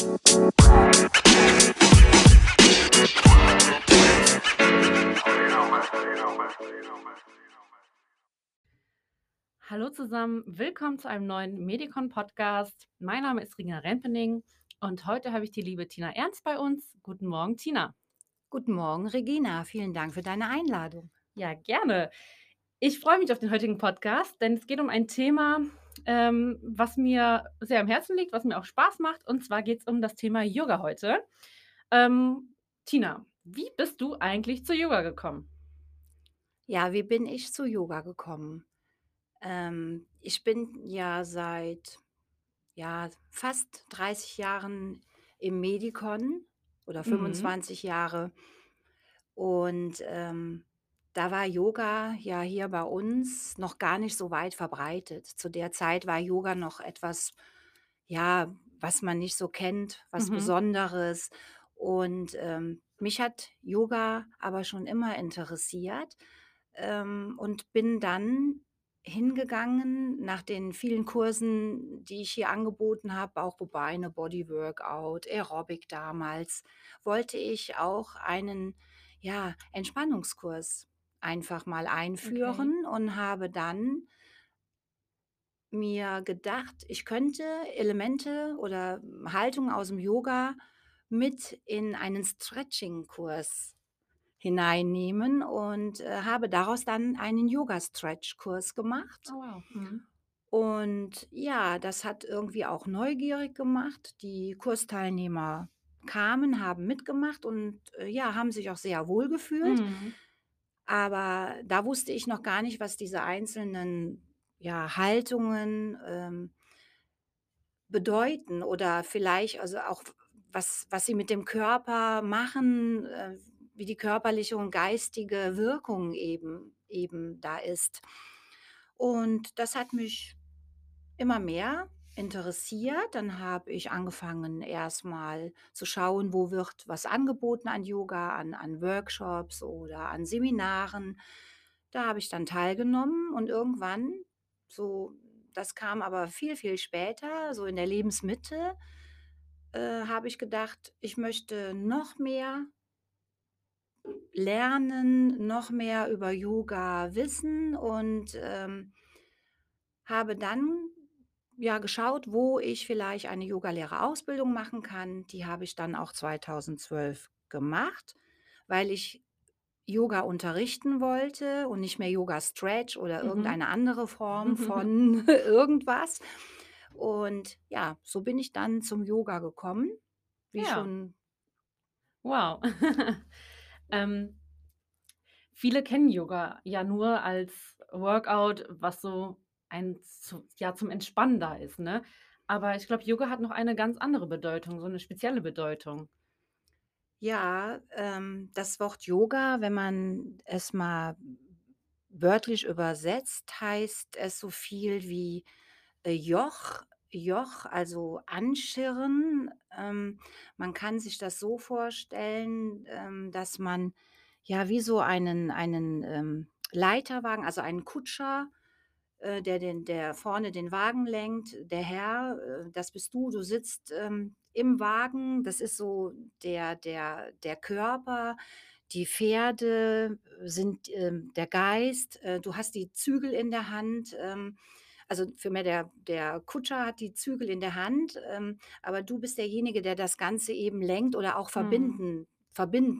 Hallo zusammen, willkommen zu einem neuen Medicon-Podcast. Mein Name ist Regina Rempening und heute habe ich die liebe Tina Ernst bei uns. Guten Morgen, Tina. Guten Morgen, Regina. Vielen Dank für deine Einladung. Ja, gerne. Ich freue mich auf den heutigen Podcast, denn es geht um ein Thema, ähm, was mir sehr am Herzen liegt, was mir auch Spaß macht. Und zwar geht es um das Thema Yoga heute. Ähm, Tina, wie bist du eigentlich zu Yoga gekommen? Ja, wie bin ich zu Yoga gekommen? Ähm, ich bin ja seit ja, fast 30 Jahren im Medikon oder Mhm. 25 Jahre. Und ähm, da war Yoga ja hier bei uns noch gar nicht so weit verbreitet. Zu der Zeit war Yoga noch etwas, ja, was man nicht so kennt, was Mhm. Besonderes. Und ähm, mich hat Yoga aber schon immer interessiert ähm, und bin dann hingegangen nach den vielen Kursen, die ich hier angeboten habe, auch Beine, Bodyworkout, Aerobic damals, wollte ich auch einen ja, Entspannungskurs einfach mal Okay. einführen und habe dann mir gedacht, ich könnte Elemente oder Haltungen aus dem Yoga mit in einen Stretching-Kurs hineinnehmen und, äh, habe daraus dann einen Yoga-Stretch-Kurs gemacht. Oh wow. Mhm. Und ja, das hat irgendwie auch neugierig gemacht. Die Kursteilnehmer kamen, haben mitgemacht und, äh, ja, haben sich auch sehr wohl gefühlt. Mhm. Aber da wusste ich noch gar nicht, was diese einzelnen, ja, Haltungen, ähm, bedeuten oder vielleicht also auch was was sie mit dem Körper machen, äh, wie die körperliche und geistige Wirkung eben eben da ist. Und das hat mich immer mehr interessiert. Dann habe ich angefangen, erstmal zu schauen, wo wird was angeboten an Yoga, an an Workshops oder an Seminaren. Da habe ich dann teilgenommen und irgendwann, so das kam aber viel, viel später, so in der Lebensmitte, äh, habe ich gedacht, ich möchte noch mehr lernen, noch mehr über Yoga wissen und, ähm, habe dann, ja, geschaut, wo ich vielleicht eine Yogalehrerausbildung machen kann. Die habe ich dann auch 2012 gemacht, weil ich Yoga unterrichten wollte und nicht mehr Yoga Stretch oder Mhm. irgendeine andere Form von irgendwas. Und ja, so bin ich dann zum Yoga gekommen, wie Ja, schon wow. ähm, Viele kennen Yoga ja nur als Workout, was so ein zu ja, zum Entspannen da ist, ne? Aber ich glaube, Yoga hat noch eine ganz andere Bedeutung, so 'ne spezielle Bedeutung. Ja, ähm, das Wort Yoga, wenn man es mal wörtlich übersetzt, heißt es so viel wie, äh, Joch Joch, also anschirren. Ähm, man kann sich das so vorstellen, ähm, dass man ja wie so einen einen, ähm, Leiterwagen, also einen Kutscher äh, der den der vorne den Wagen lenkt. Der Herr, äh, das bist du. Du sitzt, ähm, im Wagen. Das ist so der der der Körper. Die Pferde sind, ähm, der Geist. Äh, du hast die Zügel in der Hand. Ähm, also vielmehr der der Kutscher hat die Zügel in der Hand, ähm, aber du bist derjenige, der das Ganze eben lenkt oder auch Mhm. verbinden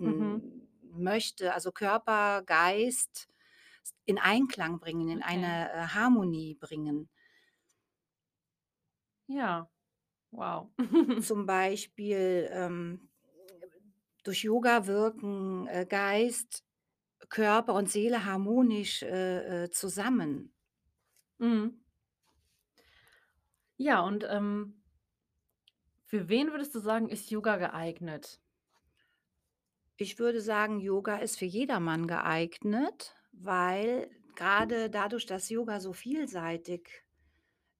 Mhm. verbinden möchte. Also Körper, Geist in Einklang bringen, in Okay. eine, äh, Harmonie bringen. Ja, wow. Zum Beispiel, ähm, durch Yoga wirken, äh, Geist, Körper und Seele harmonisch, äh, äh, zusammen. Mhm. Ja, und, ähm, für wen würdest du sagen, ist Yoga geeignet? Ich würde sagen, Yoga ist für jedermann geeignet, weil grade dadurch, dass Yoga so vielseitig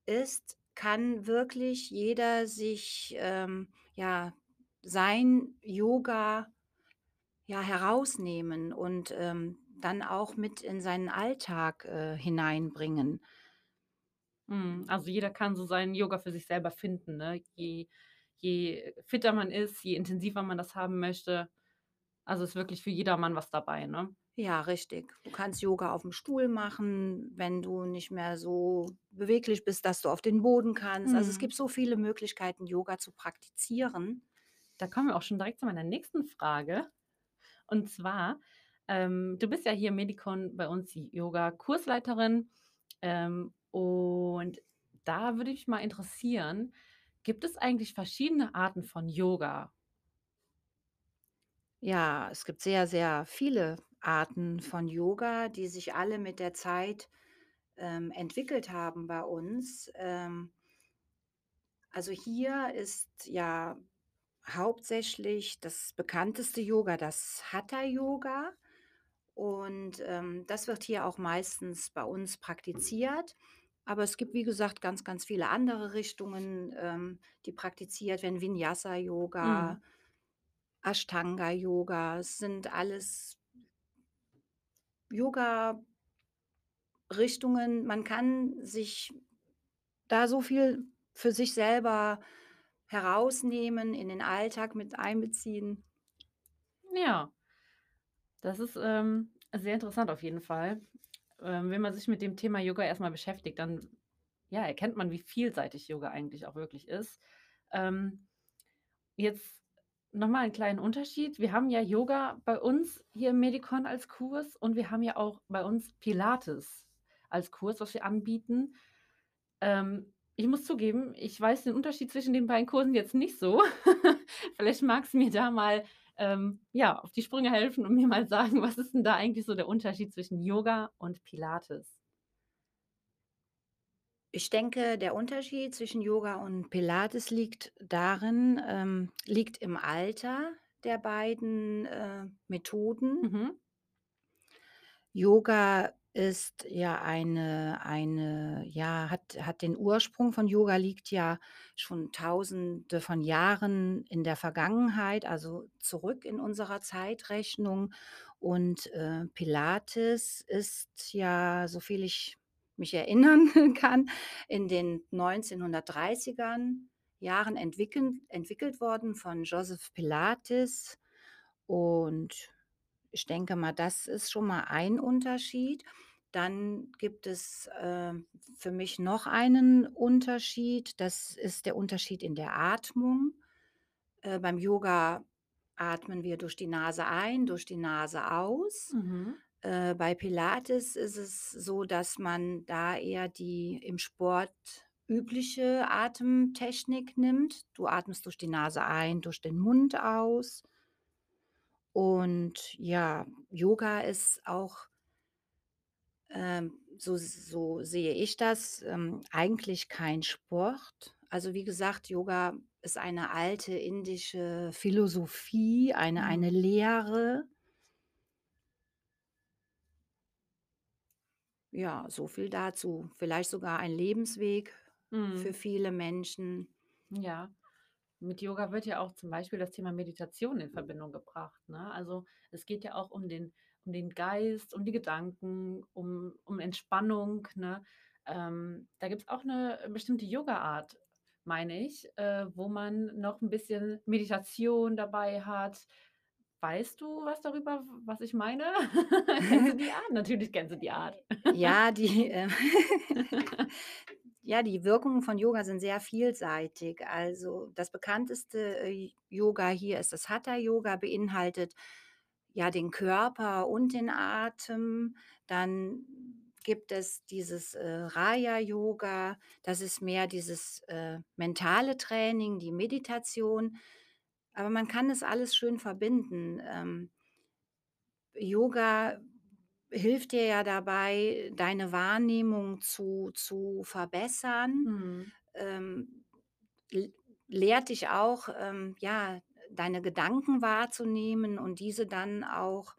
ist, kann wirklich jeder sich, ähm, ja, sein Yoga Ja, herausnehmen und, ähm, dann auch mit in seinen Alltag, äh, hineinbringen. Mhm, also jeder kann so seinen Yoga für sich selber finden, ne? Je je fitter man ist, je intensiver man das haben möchte. Also, ist wirklich für jedermann was dabei, ne? Ja, richtig. Du kannst Yoga auf'm Stuhl machen, wenn du nicht mehr so beweglich bist, dass du auf den Boden kannst. Also, es Mhm. gibt so viele Möglichkeiten, Yoga zu praktizieren. Da kommen wir auch schon direkt zu meiner nächsten Frage. Und zwar, ähm, du bist ja hier Medicon bei uns Yoga-Kursleiterin, ähm, und da würde mich mal interessieren, gibt es eigentlich verschiedene Arten von Yoga? Ja, es gibt sehr, sehr viele Arten von Yoga, die sich alle mit der Zeit, ähm, entwickelt haben bei uns. Ähm also, hier ist ja hauptsächlich das bekannteste Yoga das Hatha-Yoga und, ähm, das wird hier auch meistens bei uns praktiziert. Aber es gibt, wie gesagt, ganz, ganz viele andere Richtungen, ähm, die praktiziert werden, Vinyasa-Yoga Mhm. Ashtanga-Yoga, es sind alles Yoga Richtungen. Man kann sich da so viel für sich selber herausnehmen, in den Alltag mit einbeziehen. Ja. Das ist, ähm, sehr interessant auf jeden Fall. Ähm, wenn man sich mit dem Thema Yoga erst mal beschäftigt, dann, ja, erkennt man, wie vielseitig Yoga eigentlich auch wirklich ist. Ähm, jetzt noch mal 'n kleinen Unterschied. Wir haben ja Yoga bei uns hier im Medicon als Kurs und wir haben ja auch bei uns Pilates als Kurs, was wir anbieten. Ähm, ich muss zugeben, ich weiß den Unterschied zwischen den beiden Kursen jetzt nicht so. Vielleicht magst du mir da mal, ähm, ja, auf die Sprünge helfen und mir mal sagen, was ist denn da eigentlich so der Unterschied zwischen Yoga und Pilates? Ich denke, der Unterschied zwischen Yoga und Pilates liegt darin ähm, liegt im Alter der beiden, äh, Methoden. Mhm. Yoga ist ja eine eine ja, hat hat den Ursprung von Yoga liegt ja schon Tausende von Jahren in der Vergangenheit, also zurück in unserer Zeitrechnung. Und, äh, Pilates ist ja, soviel ich mich erinnern kann, in den 1930ern Jahren entwickeln entwickelt worden von Joseph Pilates. Und ich denke mal, das ist schon mal ein Unterschied. Dann gibt es, äh, für mich noch einen Unterschied. Das ist der Unterschied in der Atmung. Äh, beim Yoga atmen wir durch die Nase ein, durch die Nase aus. Mhm. Äh, bei Pilates ist es so, dass man da eher die im Sport übliche Atemtechnik nimmt. Du atmest durch die Nase ein, durch den Mund aus. Und ja, Yoga ist auch ähm, so so sehe ich das, ähm, eigentlich kein Sport. Also, wie gesagt, Yoga ist eine alte indische Philosophie, eine eine Mhm. Lehre. Ja, so viel dazu. Vielleicht sogar ein Lebensweg für Mhm. viele Menschen. Ja. Mit Yoga wird ja auch zum Beispiel das Thema Meditation in Verbindung gebracht, ne? Also, es geht ja auch um den um den Geist, um die Gedanken, um um Entspannung, ne? Ähm, da gibt's auch 'ne bestimmte Yogaart, meine ich, äh, wo man noch 'n bisschen Meditation dabei hat. Weißt du was darüber, was ich meine? Kennst du die Art? Natürlich kennst du die Art. Ja, die, äh ja, die Wirkungen von Yoga sind sehr vielseitig. Also, das bekannteste, äh, Yoga hier ist das Hatha-Yoga, beinhaltet ja den Körper und den Atem. Dann gibt es dieses, äh, Raja-Yoga, das ist mehr dieses, äh, mentale Training, die Meditation. Aber man kann es alles schön verbinden. Ähm Yoga hilft dir ja dabei, deine Wahrnehmung zu zu verbessern, Mhm. ähm, lehrt dich auch, ähm, ja, deine Gedanken wahrzunehmen und diese dann auch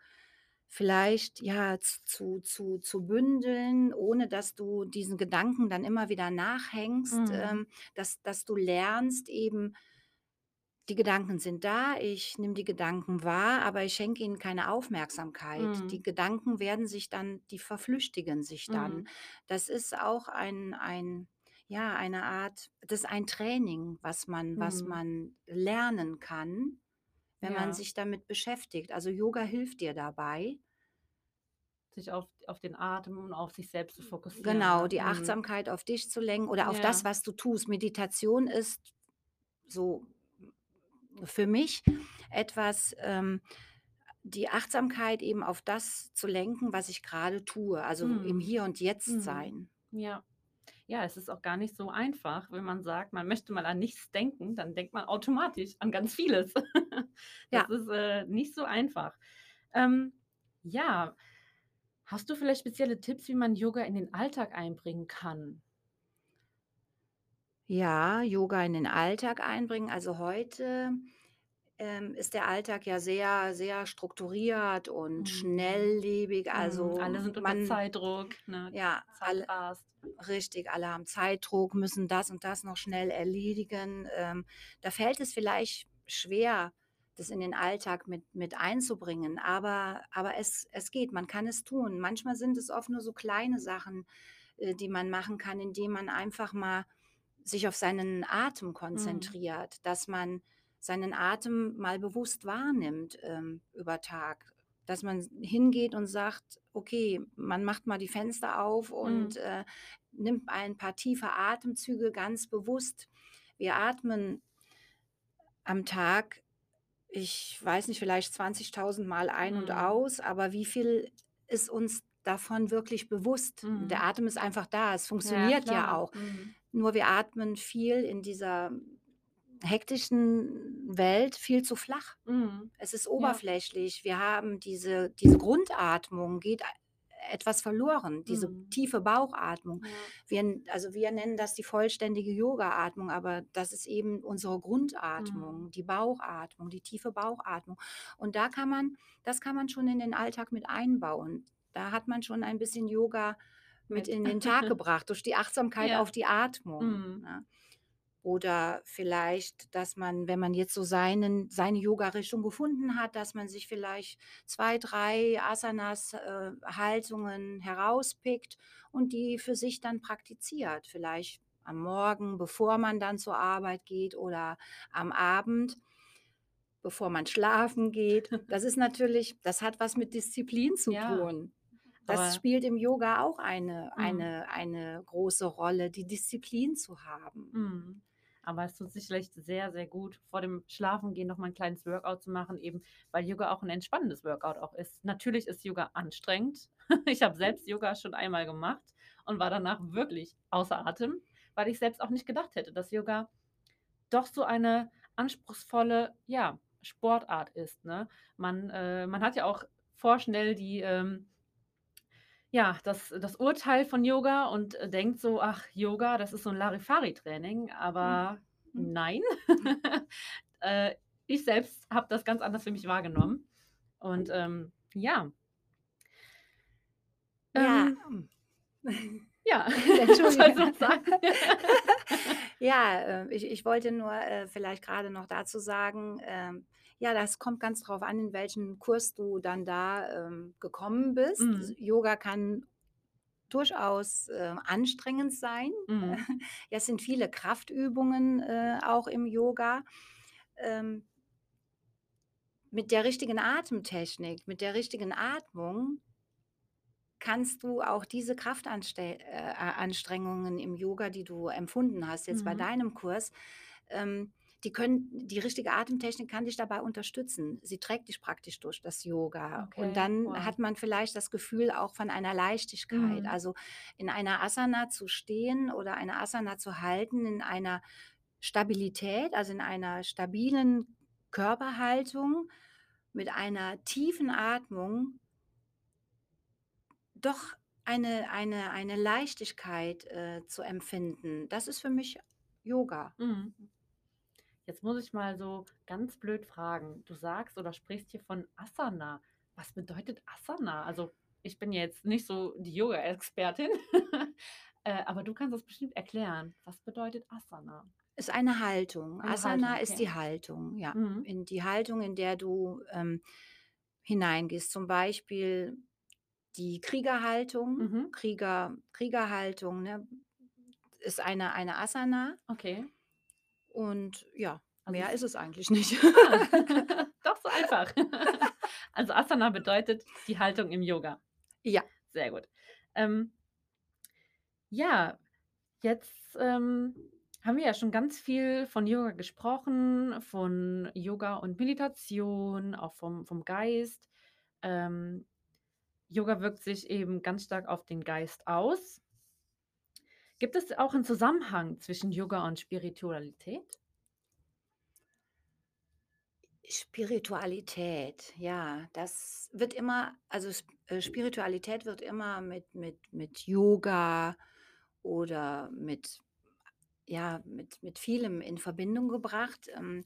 vielleicht, ja, zu zu zu bündeln, ohne dass du diesen Gedanken dann immer wieder nachhängst, Mhm. ähm, dass dass du lernst eben die Gedanken sind da, ich nehme die Gedanken wahr, aber ich schenke ihnen keine Aufmerksamkeit. Die Mhm. Gedanken werden sich dann die verflüchtigen sich dann. Mhm. Das ist auch ein ein ja, eine Art das ist ein Training, was man was Mhm. man lernen kann, wenn man Ja. sich damit beschäftigt. Also, Yoga hilft dir dabei Sich auf auf den Atem und auf sich selbst zu fokussieren, genau, ne? die Mhm. Achtsamkeit auf dich zu lenken oder auf das, Ja. was du tust. Meditation ist so für mich etwas, ähm die Achtsamkeit eben auf das zu lenken, was ich grade tue, also im Mhm. Hier und Jetzt Mhm. sein. Ja. Ja, es ist auch gar nicht so einfach, wenn man sagt, man möchte mal an nichts denken, dann denkt man automatisch an ganz vieles. Das Ja. ist, äh, nicht so einfach. Ähm, ja, hast du vielleicht spezielle Tipps, wie man Yoga in den Alltag einbringen kann? Ja, Yoga in den Alltag einbringen. Also, heute, ähm, ist der Alltag ja sehr, sehr strukturiert und Mhm. schnelllebig. Mhm. Also, Alle sind unter man Zeitdruck, ne? ja, Zeit alle rast. richtig, alle haben Zeitdruck, müssen das und das noch schnell erledigen. Ähm, da fällt es vielleicht schwer, das in den Alltag mit mit einzubringen, aber aber es es geht, man kann es tun. Manchmal sind es oft nur so kleine Sachen, äh, die man machen kann, indem man einfach mal sich auf seinen Atem Mhm. konzentriert, dass man seinen Atem mal bewusst wahrnimmt, ähm, über Tag. Dass man hingeht und sagt: „Okay, man macht mal die Fenster auf und, Mhm. äh, nimmt ein paar tiefe Atemzüge ganz bewusst.“ Wir atmen am Tag, ich weiß nicht, vielleicht 20.000 Mal ein und Mhm. aus, aber wie viel ist uns davon wirklich bewusst? Der Mhm. Atem ist einfach da, es Ja, funktioniert ja klar. auch. Mhm. Nur wir atmen viel in dieser hektischen Welt viel zu flach. Mhm. Es ist Ja. oberflächlich. Wir haben diese diese Grundatmung geht e etwas verloren, diese Mhm. tiefe Bauchatmung. Ja. Wir also, wir nennen das die vollständige Yogaatmung, aber das ist eben unsere Mhm. Grundatmung, die Bauchatmung, die tiefe Bauchatmung. Und da kann man das kann man schon in den Alltag mit einbauen. Da hat man schon ein bisschen Yoga mit in den Tag gebracht durch die Achtsamkeit Ja. auf die Atmung, Mhm. ne? Oder vielleicht, dass man, wenn man jetzt so seinen seine Yogarichtung gefunden hat, dass man sich vielleicht 2, 3 Asanas, äh, Haltungen herauspickt und die für sich dann praktiziert. Vielleicht am Morgen, bevor man dann zur Arbeit geht oder am Abend bevor man schlafen geht. Das ist natürlich das hat was mit Disziplin zu Ja, tun. Das aber spielt im Yoga auch eine Mhm. eine eine große Rolle, die Disziplin zu haben. Mhm. Aber es tut sicherlich sehr, sehr gut, vor dem Schlafengehen noch mal 'n kleines Workout zu machen, eben weil Yoga auch 'n entspannendes Workout auch ist. Natürlich ist Yoga anstrengend. Ich habe selbst Yoga schon einmal gemacht und war danach wirklich außer Atem, weil ich selbst auch nicht gedacht hätte, dass Yoga doch so eine anspruchsvolle, ja, Sportart ist, ne? Man äh, man hat ja auch vorschnell die, ähm ja, das das Urteil von Yoga und, äh, denkt so: „Ach, Yoga, das ist so 'n Larifari-Training“, Mhm. aber Mhm. nein. Äh, ich selbst habe das ganz anders für mich wahrgenommen und, ähm, ja. Ja, Ähm hm. Ja, sagen? Ja, äh, ich ich wollte nur, äh, vielleicht grade noch dazu sagen, ähm, ja, das kommt ganz drauf an, in welchen Kurs du dann da, ähm, gekommen bist. Mhm. Yoga kann durchaus, äh, anstrengend sein. Mhm. Ja, es sind viele Kraftübungen, äh, auch im Yoga. Ähm mit der richtigen Atemtechnik, mit der richtigen Atmung kannst du auch diese Kraftanstell äh, im Yoga, die du empfunden hast jetzt bei Mhm. deinem Kurs, ähm, die können die richtige Atemtechnik kann dich dabei unterstützen. Sie trägt dich praktisch durch das Yoga. Und Okay, dann wow. hat man vielleicht das Gefühl auch von einer Leichtigkeit. Mhm. Also, in einer Asana zu stehen oder eine Asana zu halten in einer Stabilität, also in einer stabilen Körperhaltung mit einer tiefen Atmung doch eine eine eine Leichtigkeit, äh, zu empfinden. Das ist für mich Yoga. Mhm. Jetzt muss ich mal so ganz blöd fragen. Du sagst oder sprichst hier von Asana. Was bedeutet Asana? Also, ich bin jetzt nicht so die Yoga-Expertin, äh, aber du kannst das bestimmt erklären. Was bedeutet Asana? Ist eine Haltung. Eine Haltung, Asana ist okay. die Haltung, ja. Mhm. In die Haltung, in der du, ähm, hineingehst. Zum Beispiel die Kriegerhaltung, Mhm. Krieger Kriegerhaltung, ne? ist eine eine Asana Okay. Und ja, Also mehr ist es eigentlich nicht. ah, doch so einfach. Also Asana bedeutet die Haltung im Yoga. Ja. Sehr gut. Ähm ja, jetzt, ähm, haben wir ja schon ganz viel von Yoga gesprochen, von Yoga und Meditation, auch vom vom Geist. Ähm, Yoga wirkt sich eben ganz stark auf den Geist aus. Gibt es auch 'n Zusammenhang zwischen Yoga und Spiritualität? Spiritualität, ja, das wird immer also äh, Spiritualität wird immer mit mit mit Yoga oder mit ja, mit mit vielem in Verbindung gebracht. Ähm,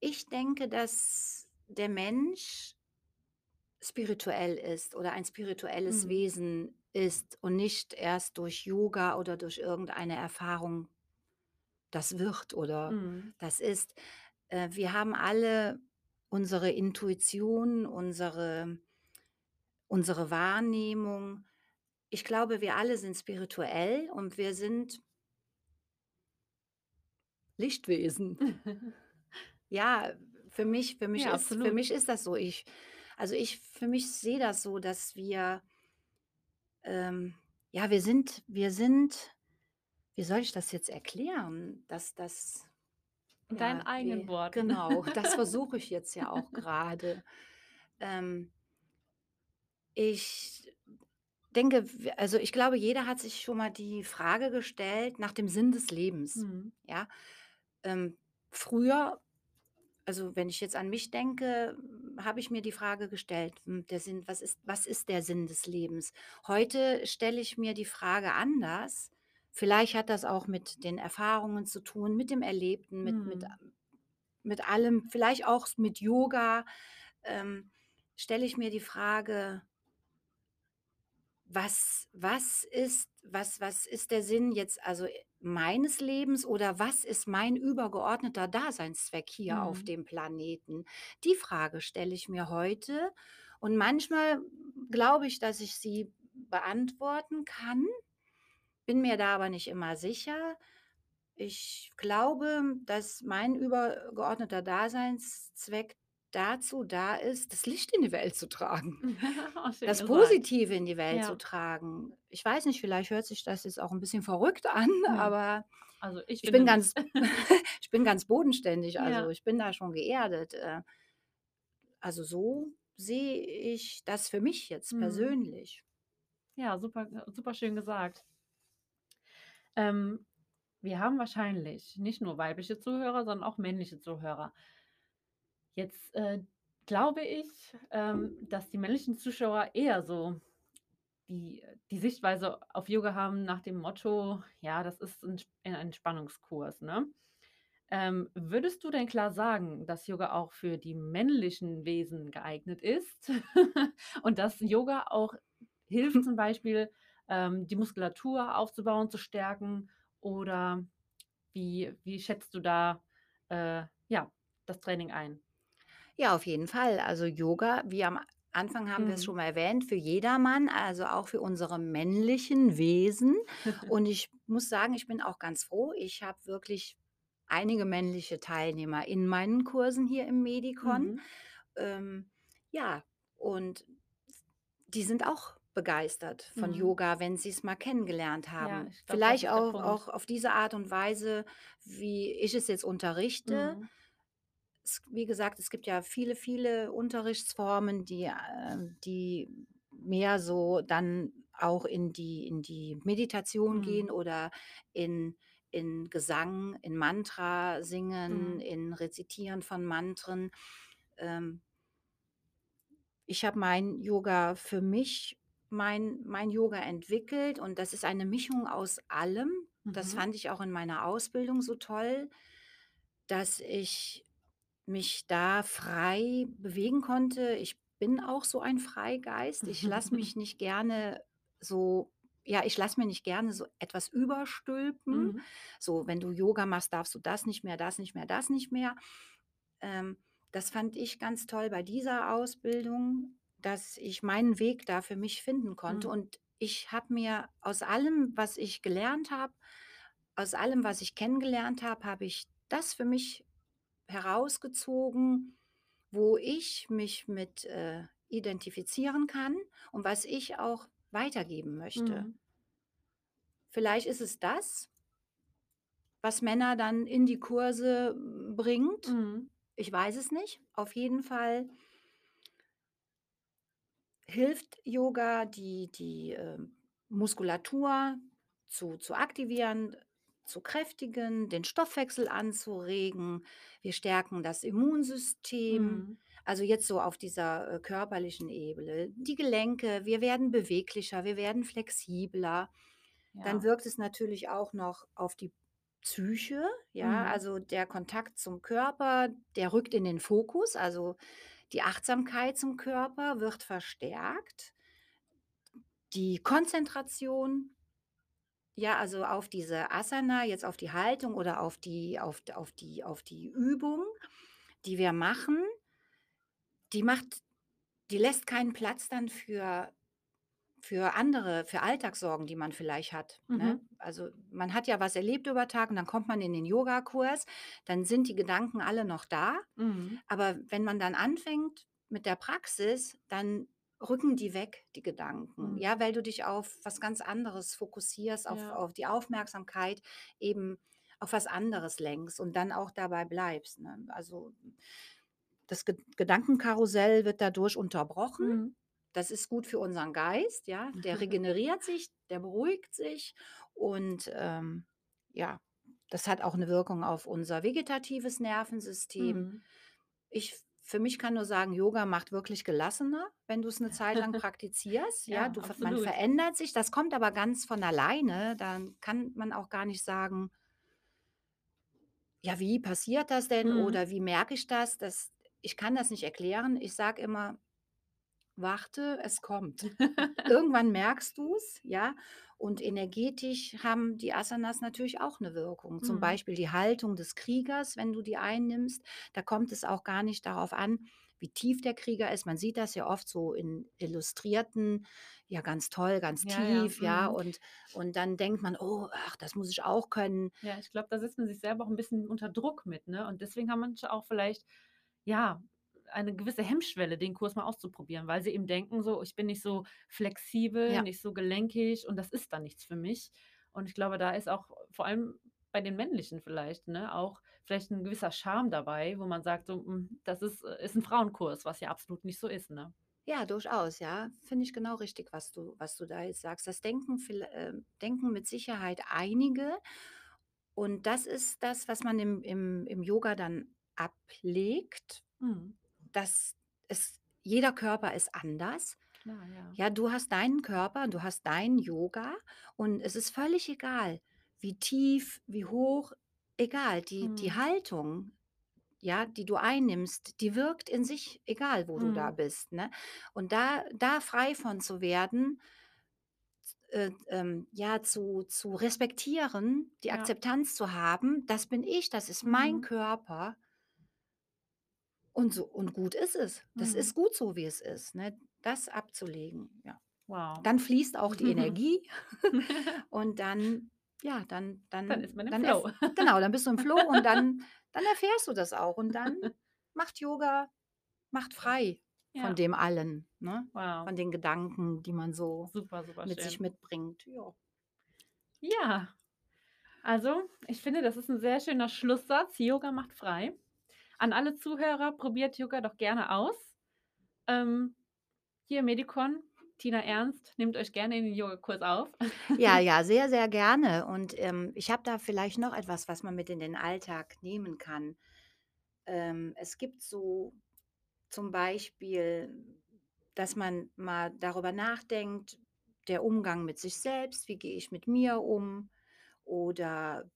ich denke, dass der Mensch spirituell ist oder ein spirituelles Mhm. Wesen ist und nicht erst durch Yoga oder durch irgendeine Erfahrung das wird oder Mhm. das ist. Äh, wir haben alle unsere Intuition, unsere unsere Wahrnehmung. Ich glaube, wir alle sind spirituell und wir sind Lichtwesen. Ja, für mich für mich Ja, ist für mich ist das so. Ich also, ich für mich sehe das so, dass wir ähm, ja, wir sind wir sind wie soll ich das jetzt erklären, dass das In deinen ja, eigenen wie Worten. genau, das versuche ich jetzt ja auch grade. Ähm ich denke, also, ich glaube, jeder hat sich schon mal die Frage gestellt nach dem Sinn des Lebens, Mhm. ja? Ähm, früher also, wenn ich jetzt an mich denke, habe ich mir die Frage gestellt, hm, der Sinn was ist was ist der Sinn des Lebens? Heute stelle ich mir die Frage anders. Vielleicht hat das auch mit den Erfahrungen zu tun, mit dem Erlebten, mit mit Mhm. mit allem, vielleicht auch mit Yoga, ähm, stelle ich mir die Frage was was ist was was ist der Sinn jetzt also, äh, meines Lebens oder was ist mein übergeordneter Daseinszweck hier auf Mhm. dem Planeten? Die Frage stelle ich mir heute und manchmal glaube ich, dass ich sie beantworten kann, bin mir da aber nicht immer sicher. Ich glaube, dass mein übergeordneter Daseinszweck dazu da ist, das Licht in die Welt zu tragen, Oh, das. Positive in die Welt zu Ja. tragen. Ich weiß nicht, vielleicht hört sich das jetzt auch 'n bisschen verrückt an, Ne. aber Also, ich ich bin ganz ich bin ganz bodenständig, also, Ja. ich bin da schon geerdet, äh also, so sehe ich das für mich jetzt Mhm. persönlich. Ja, super super schön gesagt. Ähm, wir haben wahrscheinlich nicht nur weibliche Zuhörer, sondern auch männliche Zuhörer. Jetzt, äh, glaube ich, ähm, dass die männlichen Zuschauer eher so die die Sichtweise auf Yoga haben nach dem Motto: „Ja, das ist 'n Ents ein Entspannungskurs“, ne? Ähm, würdest du denn klar sagen, dass Yoga auch für die männlichen Wesen geeignet ist und dass Yoga auch hilft, zum Beispiel, ähm, die Muskulatur aufzubauen, zu stärken oder wie wie schätzt du da, äh, ja, das Training ein? Ja, auf jeden Fall. Also, Yoga, wie am Anfang haben wir's schon Mhm. mal erwähnt, für jedermann, also, auch für unsere männlichen Wesen. Und ich muss sagen, ich bin auch ganz froh. Ich habe wirklich einige männliche Teilnehmer in meinen Kursen hier im Medicon. Mhm. Ähm, ja, und die sind auch begeistert von Mhm. Yoga, wenn sie's mal kennengelernt Ja, haben. ich glaube, das Vielleicht ist der auch Punkt. auch auf diese Art und Weise, wie ich es jetzt unterrichte. Mhm. Es wie gesagt, es gibt ja viele, viele Unterrichtsformen, die, ähm die mehr so dann auch in die in die Meditation gehen Mhm. oder in in Gesang, in Mantrasingen, Mhm. in Rezitieren von Mantren. Ähm ich habe mein Yoga für mich mein mein Yoga entwickelt und das ist eine Mischung aus allem. Das Mhm. fand ich auch in meiner Ausbildung so toll, dass ich mich da frei bewegen konnte. Ich bin auch so ein Freigeist. Ich lasse mich nicht gerne so ja, ich lasse mir nicht gerne so etwas überstülpen. Mhm. So: „Wenn du Yoga machst, darfst du das nicht mehr, das nicht mehr, das nicht mehr.“ Ähm, das fand ich ganz toll bei dieser Ausbildung, dass ich meinen Weg da für mich finden konnte. Mhm. Und ich habe mir aus allem, was ich gelernt habe aus allem, was ich kennengelernt habe, habe ich das für mich herausgezogen, wo ich mich mit, äh, identifizieren kann und was ich auch weitergeben möchte. Mhm. Vielleicht ist es das was Männer dann in die Kurse, hm, bringt. Mhm. Ich weiß es nicht. Auf jeden Fall hilft Yoga, die die, ähm, Muskulatur zu zu aktivieren, zu kräftigen, den Stoffwechsel anzuregen. Wir stärken das Immunsystem, Mhm. also jetzt so auf dieser, äh, körperlichen Ebene. Die Gelenke, wir werden beweglicher, wir werden flexibler. Dann Ja. wirkt es natürlich auch noch auf die Psyche, ja, Mhm. also der Kontakt zum Körper, der rückt in den Fokus, also die Achtsamkeit zum Körper wird verstärkt. Die Konzentration ja, also auf diese Asana, jetzt auf die Haltung oder auf die auf d auf die auf die Übung, die wir machen die macht die lässt keinen Platz dann für für andere für Alltagssorgen, die man vielleicht hat, ne? Mhm. Also, man hat ja was erlebt über Tag und dann kommt man in den Yogakurs, dann sind die Gedanken alle noch da, Mhm. aber wenn man dann anfängt mit der Praxis, dann rücken die weg, die Gedanken, Mhm. ja, weil du dich auf was ganz anderes fokussierst, auf Ja. auf die Aufmerksamkeit eben auf was anderes lenkst und dann auch dabei bleibst, ne? Also, das Ged Gedankenkarussell wird dadurch unterbrochen. Mhm. Das ist gut für unseren Geist, ja? Der regeneriert sich, der beruhigt sich und, ähm, ja, das hat auch 'ne Wirkung auf unser vegetatives Nervensystem. Mhm. Ich für mich kann nur sagen, Yoga macht wirklich gelassener, wenn du's 'ne Zeit lang praktizierst, ja? Ja, Du man verändert sich, das kommt aber ganz von alleine, dann kann man auch gar nicht sagen Ja, wie passiert das denn Mhm. oder wie merke ich das? Das ich kann das nicht erklären. Ich sage immer: „Warte, es kommt.“ Irgendwann merkst du's, ja? Und energetisch haben die Asanas natürlich auch 'ne Wirkung. Zum Mhm. Beispiel die Haltung des Kriegers, wenn du die einnimmst, da kommt es auch gar nicht darauf an, wie tief der Krieger ist. Man sieht das ja oft so in Illustrierten, ja, ganz toll, ganz Ja, ja, tief, ja? mhm. Und und dann denkt man: „Oh, ach, das muss ich auch können.“ Ja, ich glaube, da setzt man sich selber auch 'n bisschen unter Druck mit, ne? Und deswegen haben manche auch vielleicht, ja, eine gewisse Hemmschwelle, den Kurs mal auszuprobieren, weil sie eben denken so: „Ich bin nicht so flexibel, Ja. nicht so gelenkig und das ist dann nichts für mich.“ Und ich glaube, da ist auch vor allem bei den Männlichen vielleicht, ne, auch vielleicht 'n gewisser Charme dabei, wo man sagt so: „Hm, das ist äh, ist 'n Frauenkurs“, was ja absolut nicht so ist, ne? Ja, durchaus, ja. Finde ich genau richtig, was du was du da jetzt sagst. Das denken ähm, denken mit Sicherheit einige. Und das ist das, was man im im im Yoga dann ablegt, Mhm. Dass es jeder Körper ist anders. Klar, ja. Ja, du hast deinen Körper, du hast dein Yoga und es ist völlig egal, wie tief, wie hoch, egal. Die die Mhm. Haltung, ja, die du einnimmst, die wirkt in sich, egal wo du da Mhm. bist, ne? Und da da frei von zu werden äh, ähm, ja, zu zu respektieren, die Ja. Akzeptanz zu haben: „Das bin ich, das ist mein Mhm. Körper.“ Und so und gut ist es. Das ist Mhm. gut so, wie es ist, ne? Das abzulegen, ja. Wow. Dann fließt auch die Energie und dann ja, dann Dann dann ist man im dann Flow. genau, dann bist du im Flow und dann dann erfährst du das auch und dann macht Yoga macht frei von Ja. dem allen, ne? Wow. Von den Gedanken, die man so Super, super mit sich schön. mitbringt, ja. Ja, also, ich finde, das ist 'n sehr schöner Schlusssatz. Yoga macht frei. An alle Zuhörer, probiert Yoga doch gerne aus. Ähm, hier Medicon, Tina Ernst nimmt euch gerne in den Yogakurs auf. Ja, ja, sehr, sehr gerne. Und, ähm, ich habe da vielleicht noch etwas, was man mit in den Alltag nehmen kann. Ähm, es gibt so zum Beispiel, dass man mal darüber nachdenkt, der Umgang mit sich selbst, wie gehe ich mit mir um? Oder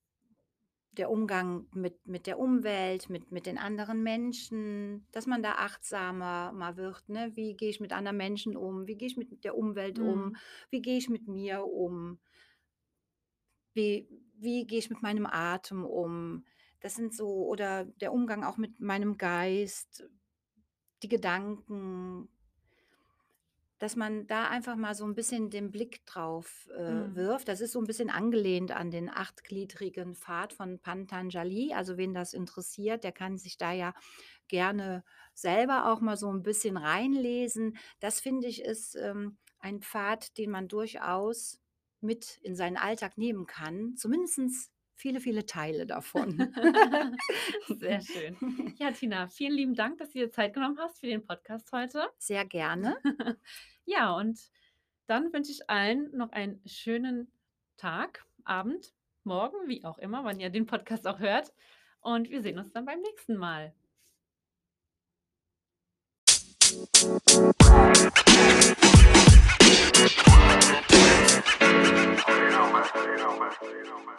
der Umgang mit mit der Umwelt, mit mit den anderen Menschen, dass man da achtsamer mal wird, ne? Wie gehe ich mit anderen Menschen um? Wie gehe ich mit der Umwelt um? Mhm. Wie gehe ich mit mir um? Wie wie gehe ich mit meinem Atem um? Das sind so oder der Umgang auch mit meinem Geist, die Gedanken. Dass man da einfach mal so 'n bisschen den Blick drauf, äh, Mhm. wirft. Das ist so 'n bisschen angelehnt an den achtgliedrigen Pfad von Patanjali. Also, wen das interessiert, der kann sich da ja gerne selber auch mal so 'n bisschen reinlesen. Das finde ich, ist, ähm, ein Pfad, den man durchaus mit in seinen Alltag nehmen kann, zumindest viele, viele Teile davon. Sehr schön. Ja, Tina, vielen lieben Dank, dass du dir Zeit genommen hast für den Podcast heute. Sehr gerne. Ja, und dann wünsche ich allen noch einen schönen Tag, Abend, Morgen, wie auch immer, wann ihr den Podcast auch hört. Und wir sehen uns dann beim nächsten Mal. You know, man. You know, man. You know, man.